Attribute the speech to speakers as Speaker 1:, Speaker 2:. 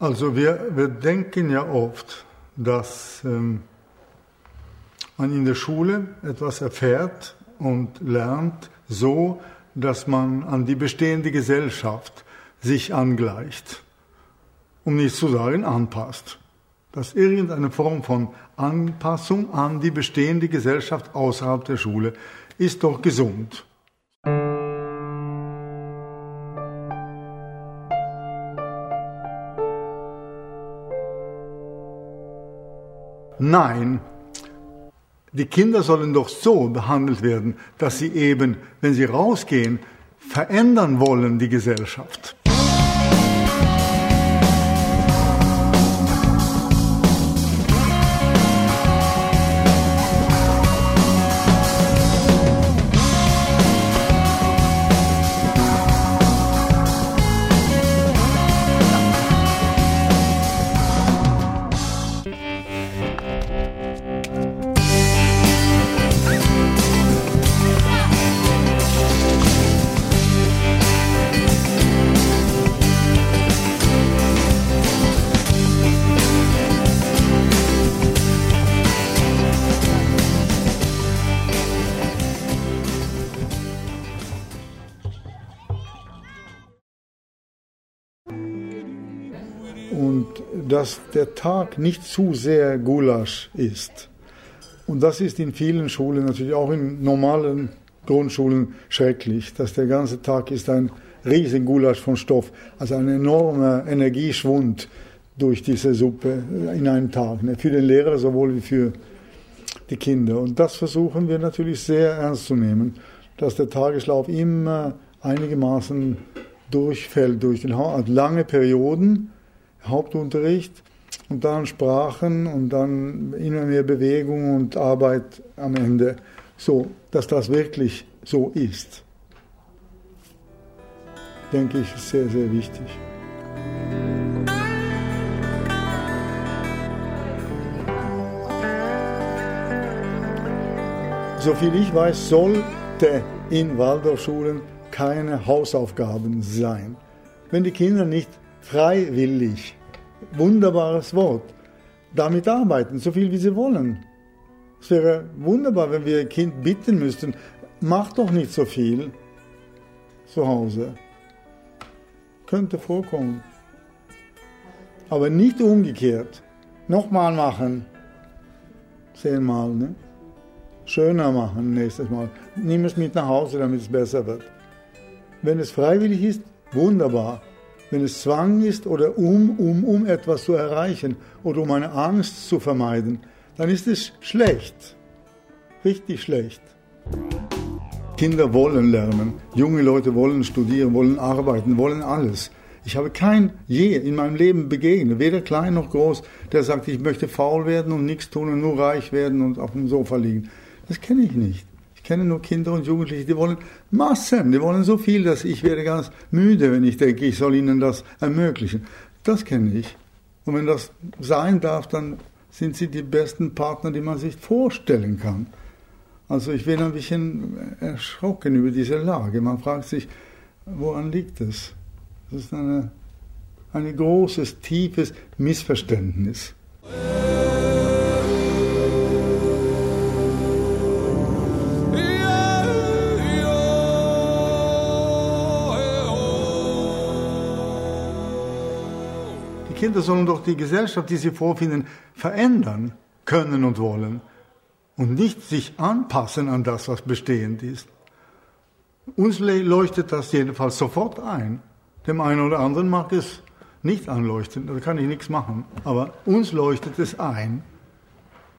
Speaker 1: Also wir, wir denken ja oft, dass ähm, man in der Schule etwas erfährt und lernt so, dass man an die bestehende Gesellschaft sich angleicht, um nicht zu sagen anpasst. Dass irgendeine Form von Anpassung an die bestehende Gesellschaft außerhalb der Schule ist doch gesund. Nein, die Kinder sollen doch so behandelt werden, dass sie eben, wenn sie rausgehen, verändern wollen die Gesellschaft. Dass der Tag nicht zu sehr Gulasch ist. Und das ist in vielen Schulen, natürlich auch in normalen Grundschulen, schrecklich, dass der ganze Tag ist ein riesen Gulasch von Stoff, also ein enormer Energieschwund durch diese Suppe in einem Tag, ne? für den Lehrer sowohl wie für die Kinder. Und das versuchen wir natürlich sehr ernst zu nehmen, dass der Tageslauf immer einigermaßen durchfällt durch den ha also lange Perioden Hauptunterricht und dann Sprachen und dann immer mehr Bewegung und Arbeit am Ende. So, dass das wirklich so ist, denke ich, ist sehr, sehr wichtig. Soviel ich weiß, sollte in Waldorfschulen keine Hausaufgaben sein. Wenn die Kinder nicht freiwillig wunderbares Wort. Damit arbeiten, so viel wie sie wollen. Es wäre wunderbar, wenn wir ein Kind bitten müssten, mach doch nicht so viel zu Hause. Könnte vorkommen. Aber nicht umgekehrt. Nochmal machen. Zehnmal, ne? Schöner machen nächstes Mal. Nimm es mit nach Hause, damit es besser wird. Wenn es freiwillig ist, wunderbar. Wenn es Zwang ist oder um, um, um etwas zu erreichen oder um eine Angst zu vermeiden, dann ist es schlecht. Richtig schlecht. Kinder wollen lernen, junge Leute wollen studieren, wollen arbeiten, wollen alles. Ich habe kein je in meinem Leben begegnet, weder klein noch groß, der sagt, ich möchte faul werden und nichts tun und nur reich werden und auf dem Sofa liegen. Das kenne ich nicht kenne nur Kinder und Jugendliche, die wollen Massen, die wollen so viel, dass ich werde ganz müde, wenn ich denke, ich soll ihnen das ermöglichen. Das kenne ich. Und wenn das sein darf, dann sind sie die besten Partner, die man sich vorstellen kann. Also ich bin ein bisschen erschrocken über diese Lage. Man fragt sich, woran liegt es? Das ist eine, ein großes, tiefes Missverständnis. Kinder sollen doch die Gesellschaft, die sie vorfinden, verändern können und wollen und nicht sich anpassen an das, was bestehend ist. Uns leuchtet das jedenfalls sofort ein. Dem einen oder anderen mag es nicht anleuchten, da kann ich nichts machen. Aber uns leuchtet es ein.